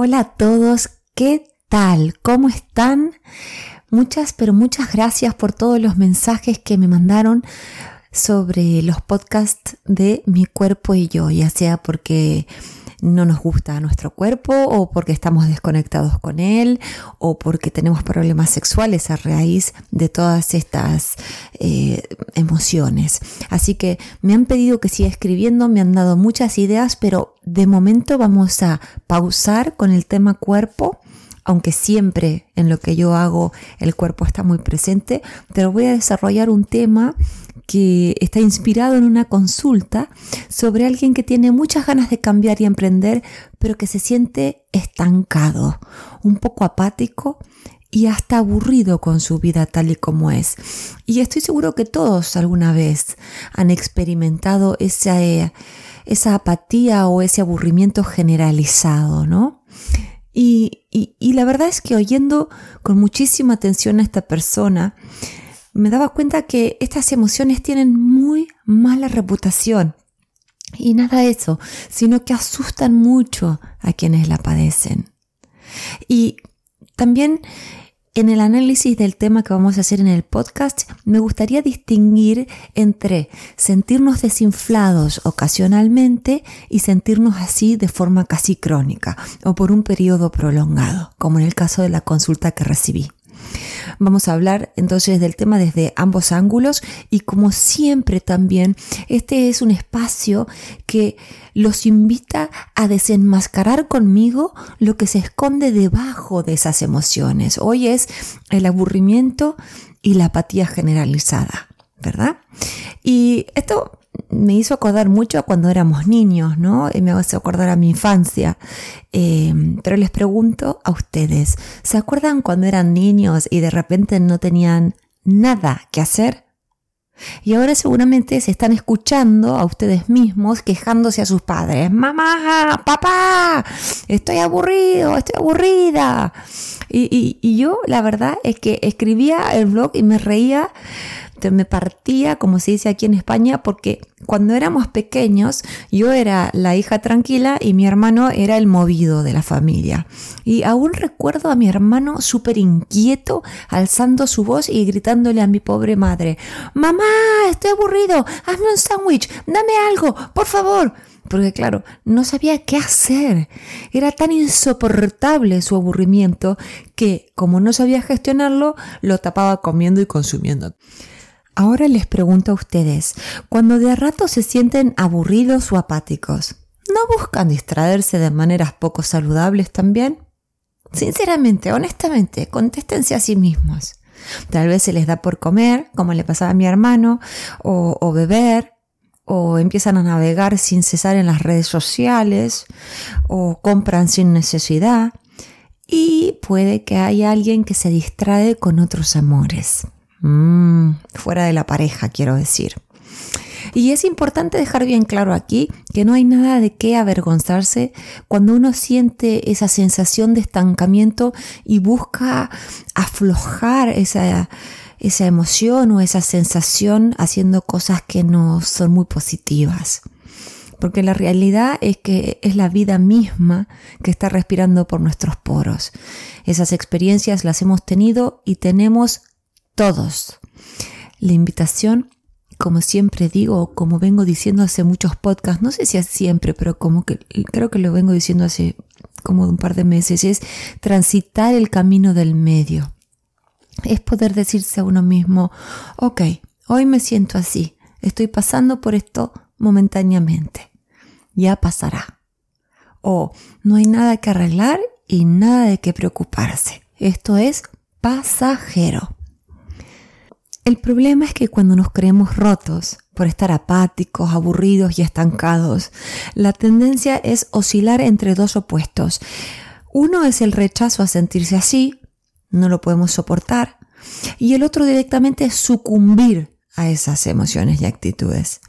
Hola a todos, ¿qué tal? ¿Cómo están? Muchas, pero muchas gracias por todos los mensajes que me mandaron sobre los podcasts de Mi cuerpo y yo, ya sea porque no nos gusta nuestro cuerpo o porque estamos desconectados con él o porque tenemos problemas sexuales a raíz de todas estas eh, emociones. Así que me han pedido que siga escribiendo, me han dado muchas ideas, pero de momento vamos a pausar con el tema cuerpo aunque siempre en lo que yo hago el cuerpo está muy presente, pero voy a desarrollar un tema que está inspirado en una consulta sobre alguien que tiene muchas ganas de cambiar y emprender, pero que se siente estancado, un poco apático y hasta aburrido con su vida tal y como es. Y estoy seguro que todos alguna vez han experimentado esa, eh, esa apatía o ese aburrimiento generalizado, ¿no? Y, y la verdad es que oyendo con muchísima atención a esta persona, me daba cuenta que estas emociones tienen muy mala reputación. Y nada de eso, sino que asustan mucho a quienes la padecen. Y también en el análisis del tema que vamos a hacer en el podcast, me gustaría distinguir entre sentirnos desinflados ocasionalmente y sentirnos así de forma casi crónica o por un periodo prolongado, como en el caso de la consulta que recibí. Vamos a hablar entonces del tema desde ambos ángulos y como siempre también, este es un espacio que los invita a desenmascarar conmigo lo que se esconde debajo de esas emociones. Hoy es el aburrimiento y la apatía generalizada, ¿verdad? Y esto me hizo acordar mucho a cuando éramos niños, ¿no? Y me hace acordar a mi infancia. Eh, pero les pregunto a ustedes, ¿se acuerdan cuando eran niños y de repente no tenían nada que hacer? Y ahora seguramente se están escuchando a ustedes mismos quejándose a sus padres. Mamá, papá, estoy aburrido, estoy aburrida. Y, y yo la verdad es que escribía el blog y me reía me partía, como se dice aquí en España, porque cuando éramos pequeños yo era la hija tranquila y mi hermano era el movido de la familia. Y aún recuerdo a mi hermano súper inquieto, alzando su voz y gritándole a mi pobre madre, Mamá, estoy aburrido, hazme un sándwich, dame algo, por favor porque claro, no sabía qué hacer. Era tan insoportable su aburrimiento que, como no sabía gestionarlo, lo tapaba comiendo y consumiendo. Ahora les pregunto a ustedes, cuando de rato se sienten aburridos o apáticos, ¿no buscan distraerse de maneras poco saludables también? Sinceramente, honestamente, contéstense a sí mismos. Tal vez se les da por comer, como le pasaba a mi hermano, o, o beber, o empiezan a navegar sin cesar en las redes sociales, o compran sin necesidad, y puede que haya alguien que se distrae con otros amores. Mm, fuera de la pareja, quiero decir. Y es importante dejar bien claro aquí que no hay nada de qué avergonzarse cuando uno siente esa sensación de estancamiento y busca aflojar esa, esa emoción o esa sensación haciendo cosas que no son muy positivas. Porque la realidad es que es la vida misma que está respirando por nuestros poros. Esas experiencias las hemos tenido y tenemos todos. La invitación, como siempre digo, como vengo diciendo hace muchos podcasts, no sé si es siempre, pero como que creo que lo vengo diciendo hace como un par de meses, es transitar el camino del medio. Es poder decirse a uno mismo, ok, hoy me siento así, estoy pasando por esto momentáneamente, ya pasará. O no hay nada que arreglar y nada de qué preocuparse. Esto es pasajero. El problema es que cuando nos creemos rotos por estar apáticos, aburridos y estancados, la tendencia es oscilar entre dos opuestos. Uno es el rechazo a sentirse así, no lo podemos soportar, y el otro directamente es sucumbir a esas emociones y actitudes.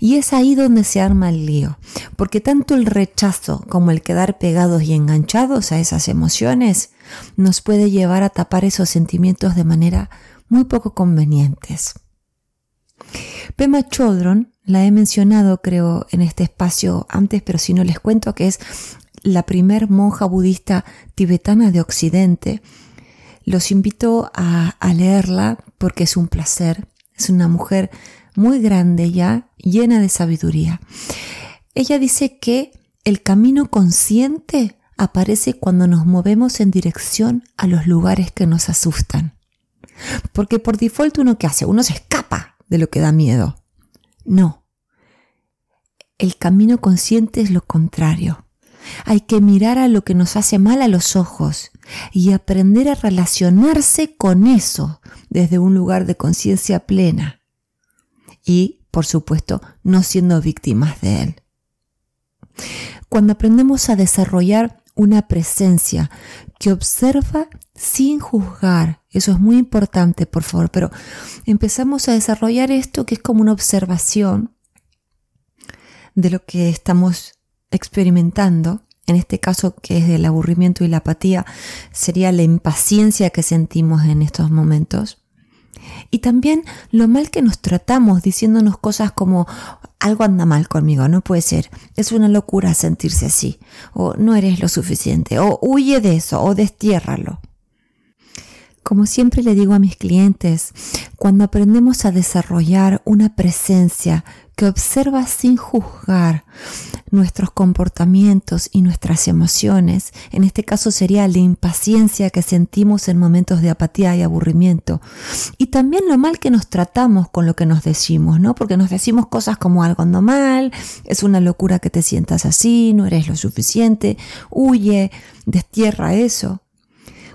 Y es ahí donde se arma el lío, porque tanto el rechazo como el quedar pegados y enganchados a esas emociones nos puede llevar a tapar esos sentimientos de manera muy poco convenientes. Pema Chodron, la he mencionado creo en este espacio antes, pero si no les cuento que es la primer monja budista tibetana de Occidente. Los invito a, a leerla porque es un placer. Es una mujer muy grande ya, llena de sabiduría. Ella dice que el camino consciente aparece cuando nos movemos en dirección a los lugares que nos asustan. Porque por default uno qué hace? Uno se escapa de lo que da miedo. No. El camino consciente es lo contrario. Hay que mirar a lo que nos hace mal a los ojos y aprender a relacionarse con eso desde un lugar de conciencia plena. Y, por supuesto, no siendo víctimas de él. Cuando aprendemos a desarrollar una presencia que observa sin juzgar. Eso es muy importante, por favor, pero empezamos a desarrollar esto que es como una observación de lo que estamos experimentando. En este caso, que es el aburrimiento y la apatía, sería la impaciencia que sentimos en estos momentos. Y también lo mal que nos tratamos diciéndonos cosas como algo anda mal conmigo, no puede ser, es una locura sentirse así, o no eres lo suficiente, o huye de eso, o destiérralo. Como siempre le digo a mis clientes, cuando aprendemos a desarrollar una presencia que observa sin juzgar nuestros comportamientos y nuestras emociones, en este caso sería la impaciencia que sentimos en momentos de apatía y aburrimiento, y también lo mal que nos tratamos con lo que nos decimos, ¿no? Porque nos decimos cosas como algo ando mal, es una locura que te sientas así, no eres lo suficiente, huye, destierra eso.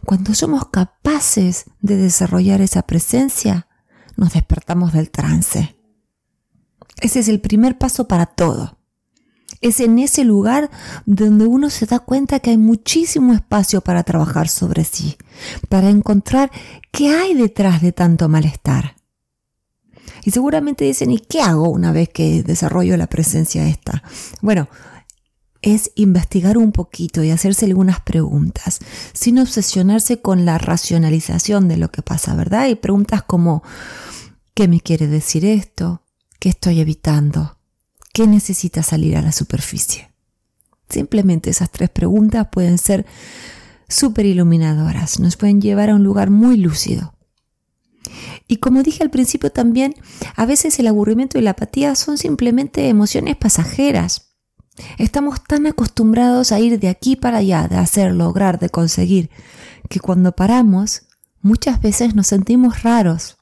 Cuando somos capaces de desarrollar esa presencia, nos despertamos del trance. Ese es el primer paso para todo. Es en ese lugar donde uno se da cuenta que hay muchísimo espacio para trabajar sobre sí, para encontrar qué hay detrás de tanto malestar. Y seguramente dicen, ¿y qué hago una vez que desarrollo la presencia esta? Bueno, es investigar un poquito y hacerse algunas preguntas, sin obsesionarse con la racionalización de lo que pasa, ¿verdad? Y preguntas como, ¿qué me quiere decir esto? ¿Qué estoy evitando? ¿Qué necesita salir a la superficie? Simplemente esas tres preguntas pueden ser súper iluminadoras, nos pueden llevar a un lugar muy lúcido. Y como dije al principio también, a veces el aburrimiento y la apatía son simplemente emociones pasajeras Estamos tan acostumbrados a ir de aquí para allá, de hacer, lograr, de conseguir, que cuando paramos, muchas veces nos sentimos raros.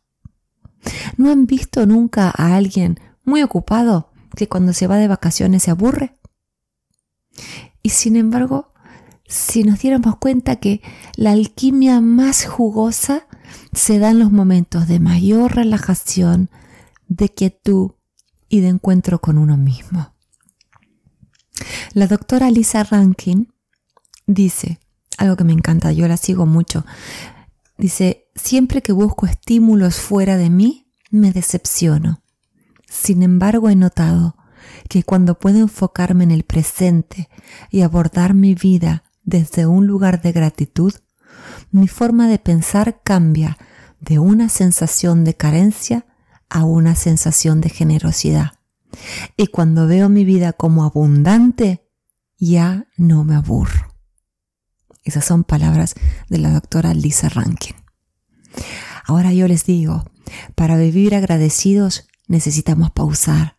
¿No han visto nunca a alguien muy ocupado que cuando se va de vacaciones se aburre? Y sin embargo, si nos diéramos cuenta que la alquimia más jugosa se da en los momentos de mayor relajación, de quietud y de encuentro con uno mismo. La doctora Lisa Rankin dice, algo que me encanta, yo la sigo mucho, dice, siempre que busco estímulos fuera de mí, me decepciono. Sin embargo, he notado que cuando puedo enfocarme en el presente y abordar mi vida desde un lugar de gratitud, mi forma de pensar cambia de una sensación de carencia a una sensación de generosidad. Y cuando veo mi vida como abundante, ya no me aburro. Esas son palabras de la doctora Lisa Rankin. Ahora yo les digo, para vivir agradecidos necesitamos pausar.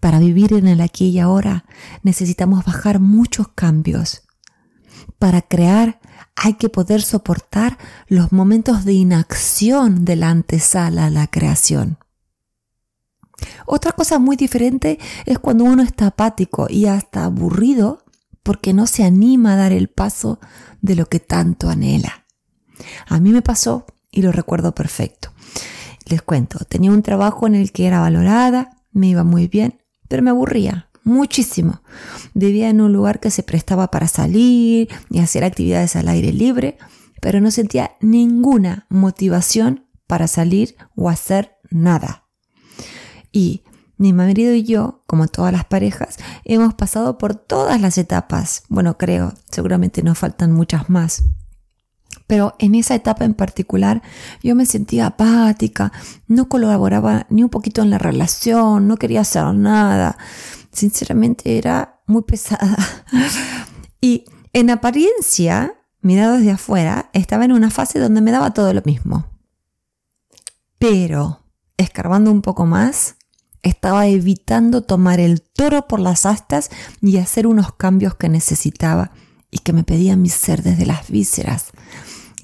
Para vivir en el aquí y ahora necesitamos bajar muchos cambios. Para crear hay que poder soportar los momentos de inacción de la antesala a la creación. Otra cosa muy diferente es cuando uno está apático y hasta aburrido porque no se anima a dar el paso de lo que tanto anhela. A mí me pasó y lo recuerdo perfecto. Les cuento, tenía un trabajo en el que era valorada, me iba muy bien, pero me aburría muchísimo. Vivía en un lugar que se prestaba para salir y hacer actividades al aire libre, pero no sentía ninguna motivación para salir o hacer nada. Y mi marido y yo, como todas las parejas, hemos pasado por todas las etapas. Bueno, creo, seguramente nos faltan muchas más. Pero en esa etapa en particular yo me sentía apática, no colaboraba ni un poquito en la relación, no quería hacer nada. Sinceramente era muy pesada. Y en apariencia, mirado desde afuera, estaba en una fase donde me daba todo lo mismo. Pero, escarbando un poco más, estaba evitando tomar el toro por las astas y hacer unos cambios que necesitaba y que me pedía mi ser desde las vísceras,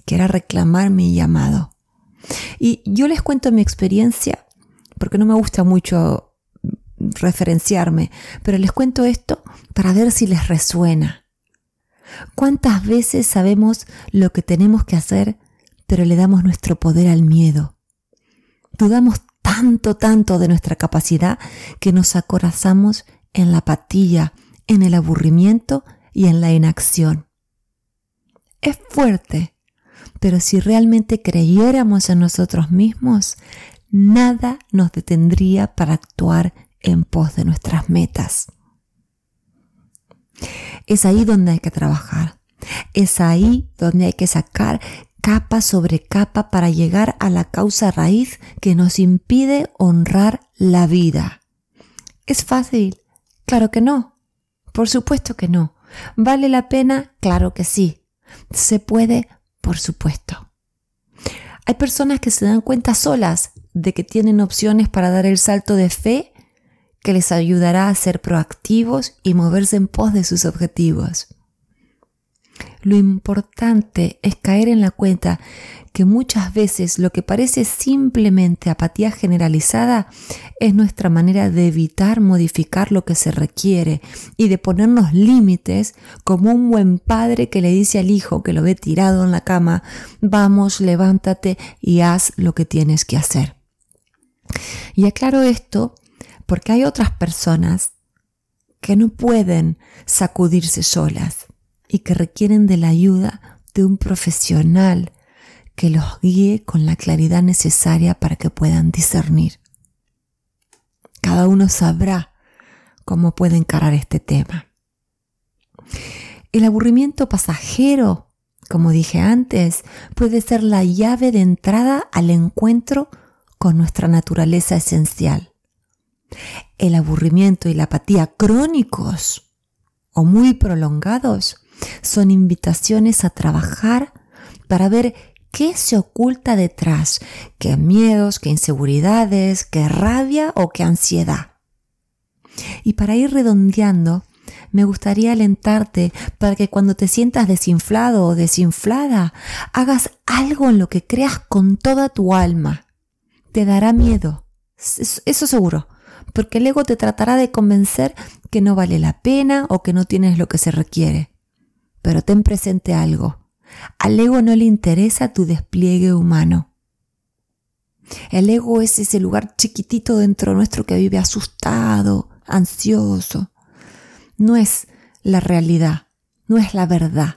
que era reclamar mi llamado. Y yo les cuento mi experiencia, porque no me gusta mucho referenciarme, pero les cuento esto para ver si les resuena. ¿Cuántas veces sabemos lo que tenemos que hacer, pero le damos nuestro poder al miedo? Dudamos tanto, tanto de nuestra capacidad que nos acorazamos en la apatía, en el aburrimiento y en la inacción. Es fuerte, pero si realmente creyéramos en nosotros mismos, nada nos detendría para actuar en pos de nuestras metas. Es ahí donde hay que trabajar. Es ahí donde hay que sacar capa sobre capa para llegar a la causa raíz que nos impide honrar la vida. ¿Es fácil? Claro que no. Por supuesto que no. ¿Vale la pena? Claro que sí. ¿Se puede? Por supuesto. Hay personas que se dan cuenta solas de que tienen opciones para dar el salto de fe que les ayudará a ser proactivos y moverse en pos de sus objetivos. Lo importante es caer en la cuenta que muchas veces lo que parece simplemente apatía generalizada es nuestra manera de evitar modificar lo que se requiere y de ponernos límites como un buen padre que le dice al hijo que lo ve tirado en la cama, vamos, levántate y haz lo que tienes que hacer. Y aclaro esto porque hay otras personas que no pueden sacudirse solas y que requieren de la ayuda de un profesional que los guíe con la claridad necesaria para que puedan discernir. Cada uno sabrá cómo puede encarar este tema. El aburrimiento pasajero, como dije antes, puede ser la llave de entrada al encuentro con nuestra naturaleza esencial. El aburrimiento y la apatía crónicos o muy prolongados son invitaciones a trabajar para ver qué se oculta detrás, qué miedos, qué inseguridades, qué rabia o qué ansiedad. Y para ir redondeando, me gustaría alentarte para que cuando te sientas desinflado o desinflada, hagas algo en lo que creas con toda tu alma. Te dará miedo, eso seguro, porque el ego te tratará de convencer que no vale la pena o que no tienes lo que se requiere. Pero ten presente algo. Al ego no le interesa tu despliegue humano. El ego es ese lugar chiquitito dentro nuestro que vive asustado, ansioso. No es la realidad, no es la verdad.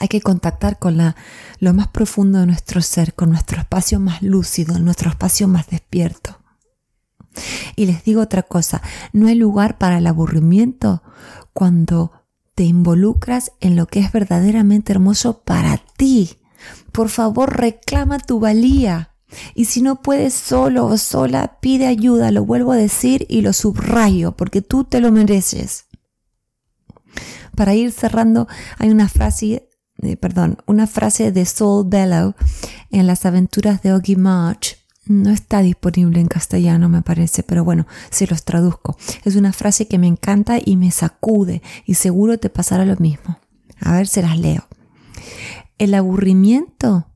Hay que contactar con la, lo más profundo de nuestro ser, con nuestro espacio más lúcido, nuestro espacio más despierto. Y les digo otra cosa, no hay lugar para el aburrimiento cuando te involucras en lo que es verdaderamente hermoso para ti. Por favor, reclama tu valía. Y si no puedes solo o sola, pide ayuda, lo vuelvo a decir y lo subrayo, porque tú te lo mereces. Para ir cerrando, hay una frase, eh, perdón, una frase de Saul Bellow en las aventuras de Oggy March no está disponible en castellano, me parece, pero bueno, se los traduzco. Es una frase que me encanta y me sacude y seguro te pasará lo mismo. A ver, se las leo. El aburrimiento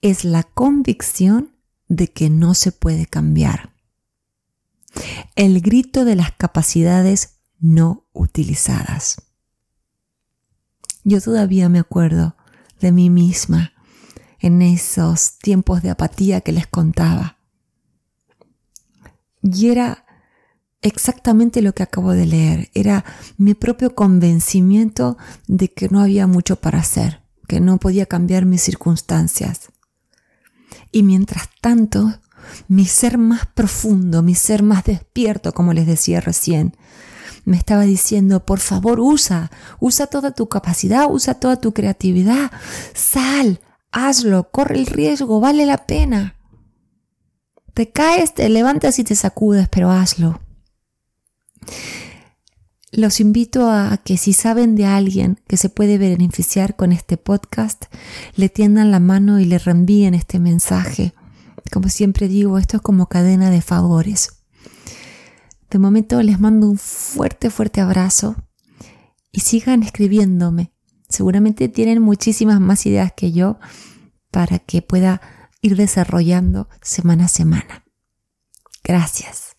es la convicción de que no se puede cambiar. El grito de las capacidades no utilizadas. Yo todavía me acuerdo de mí misma en esos tiempos de apatía que les contaba. Y era exactamente lo que acabo de leer, era mi propio convencimiento de que no había mucho para hacer, que no podía cambiar mis circunstancias. Y mientras tanto, mi ser más profundo, mi ser más despierto, como les decía recién, me estaba diciendo, por favor, usa, usa toda tu capacidad, usa toda tu creatividad, sal, hazlo, corre el riesgo, vale la pena. Te caes, te levantas y te sacudes, pero hazlo. los invito a que si saben de alguien que se puede beneficiar con este podcast, le tiendan la mano y le reenvíen este mensaje. Como siempre digo, esto es como cadena de favores. De momento les mando un fuerte, fuerte abrazo y sigan escribiéndome. Seguramente tienen muchísimas más ideas que yo para que pueda ir desarrollando semana a semana. Gracias.